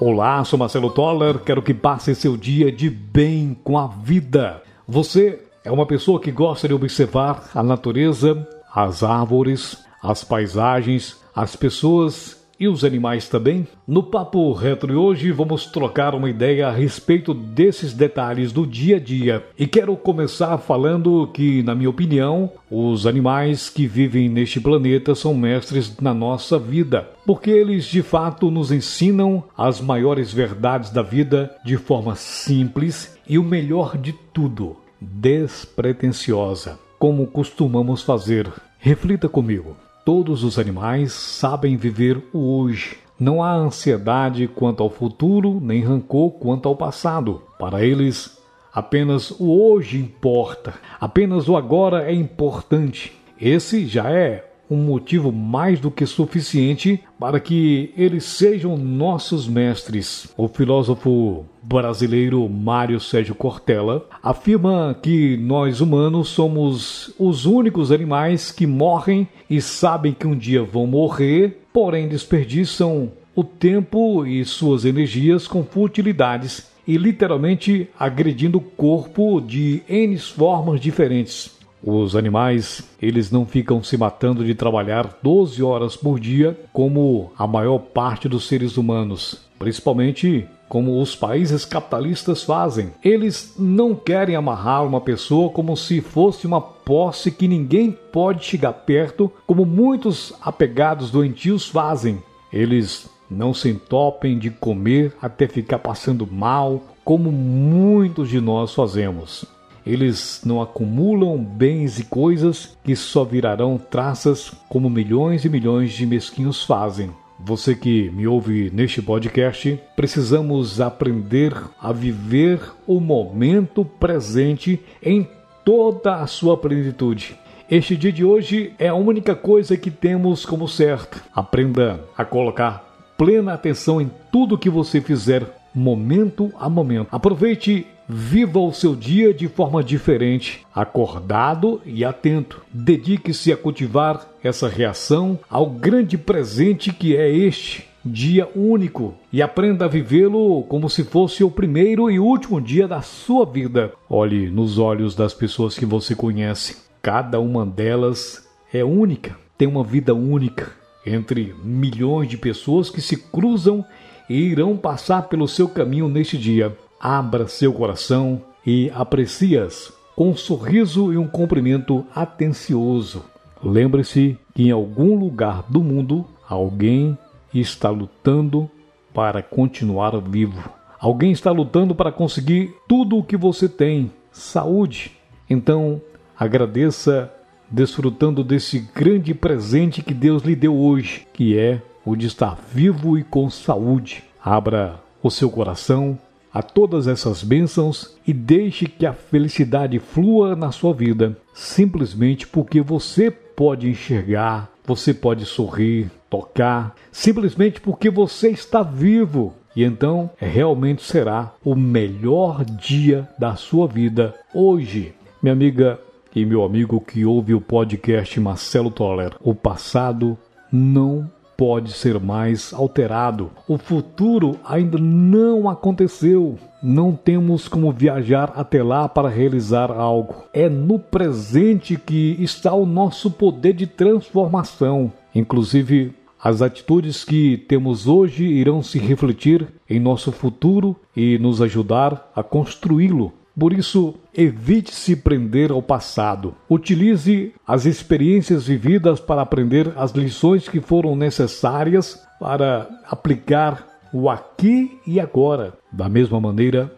Olá, sou Marcelo Toller, quero que passe seu dia de bem com a vida. Você é uma pessoa que gosta de observar a natureza, as árvores, as paisagens, as pessoas e os animais também? No Papo Retro de hoje vamos trocar uma ideia a respeito desses detalhes do dia a dia. E quero começar falando que, na minha opinião, os animais que vivem neste planeta são mestres na nossa vida, porque eles de fato nos ensinam as maiores verdades da vida de forma simples e o melhor de tudo, despretensiosa, como costumamos fazer. Reflita comigo. Todos os animais sabem viver o hoje. Não há ansiedade quanto ao futuro, nem rancor quanto ao passado. Para eles, apenas o hoje importa, apenas o agora é importante. Esse já é um motivo mais do que suficiente para que eles sejam nossos mestres. O filósofo brasileiro Mário Sérgio Cortella afirma que nós humanos somos os únicos animais que morrem e sabem que um dia vão morrer, porém desperdiçam o tempo e suas energias com futilidades e literalmente agredindo o corpo de N formas diferentes. Os animais, eles não ficam se matando de trabalhar 12 horas por dia como a maior parte dos seres humanos, principalmente como os países capitalistas fazem. Eles não querem amarrar uma pessoa como se fosse uma posse que ninguém pode chegar perto, como muitos apegados doentios fazem. Eles não se entopem de comer até ficar passando mal, como muitos de nós fazemos. Eles não acumulam bens e coisas que só virarão traças como milhões e milhões de mesquinhos fazem. Você que me ouve neste podcast, precisamos aprender a viver o momento presente em toda a sua plenitude. Este dia de hoje é a única coisa que temos como certo. Aprenda a colocar plena atenção em tudo que você fizer, momento a momento. Aproveite Viva o seu dia de forma diferente, acordado e atento. Dedique-se a cultivar essa reação ao grande presente que é este dia único e aprenda a vivê-lo como se fosse o primeiro e último dia da sua vida. Olhe nos olhos das pessoas que você conhece. Cada uma delas é única, tem uma vida única entre milhões de pessoas que se cruzam e irão passar pelo seu caminho neste dia abra seu coração e aprecie-as com um sorriso e um cumprimento atencioso. Lembre-se que em algum lugar do mundo alguém está lutando para continuar vivo. Alguém está lutando para conseguir tudo o que você tem, saúde. Então, agradeça desfrutando desse grande presente que Deus lhe deu hoje, que é o de estar vivo e com saúde. Abra o seu coração a todas essas bênçãos e deixe que a felicidade flua na sua vida, simplesmente porque você pode enxergar, você pode sorrir, tocar, simplesmente porque você está vivo. E então realmente será o melhor dia da sua vida hoje. Minha amiga e meu amigo que ouve o podcast Marcelo Toller, o passado não pode ser mais alterado. O futuro ainda não aconteceu. Não temos como viajar até lá para realizar algo. É no presente que está o nosso poder de transformação. Inclusive, as atitudes que temos hoje irão se refletir em nosso futuro e nos ajudar a construí-lo. Por isso, evite se prender ao passado. Utilize as experiências vividas para aprender as lições que foram necessárias para aplicar o aqui e agora. Da mesma maneira,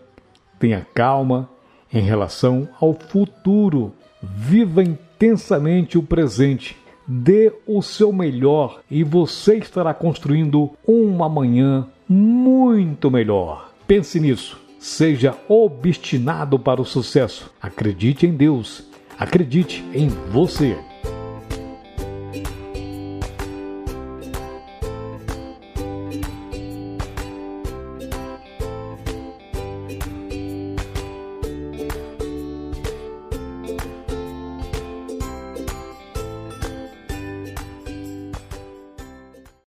tenha calma em relação ao futuro. Viva intensamente o presente. Dê o seu melhor e você estará construindo um amanhã muito melhor. Pense nisso. Seja obstinado para o sucesso. Acredite em Deus. Acredite em você.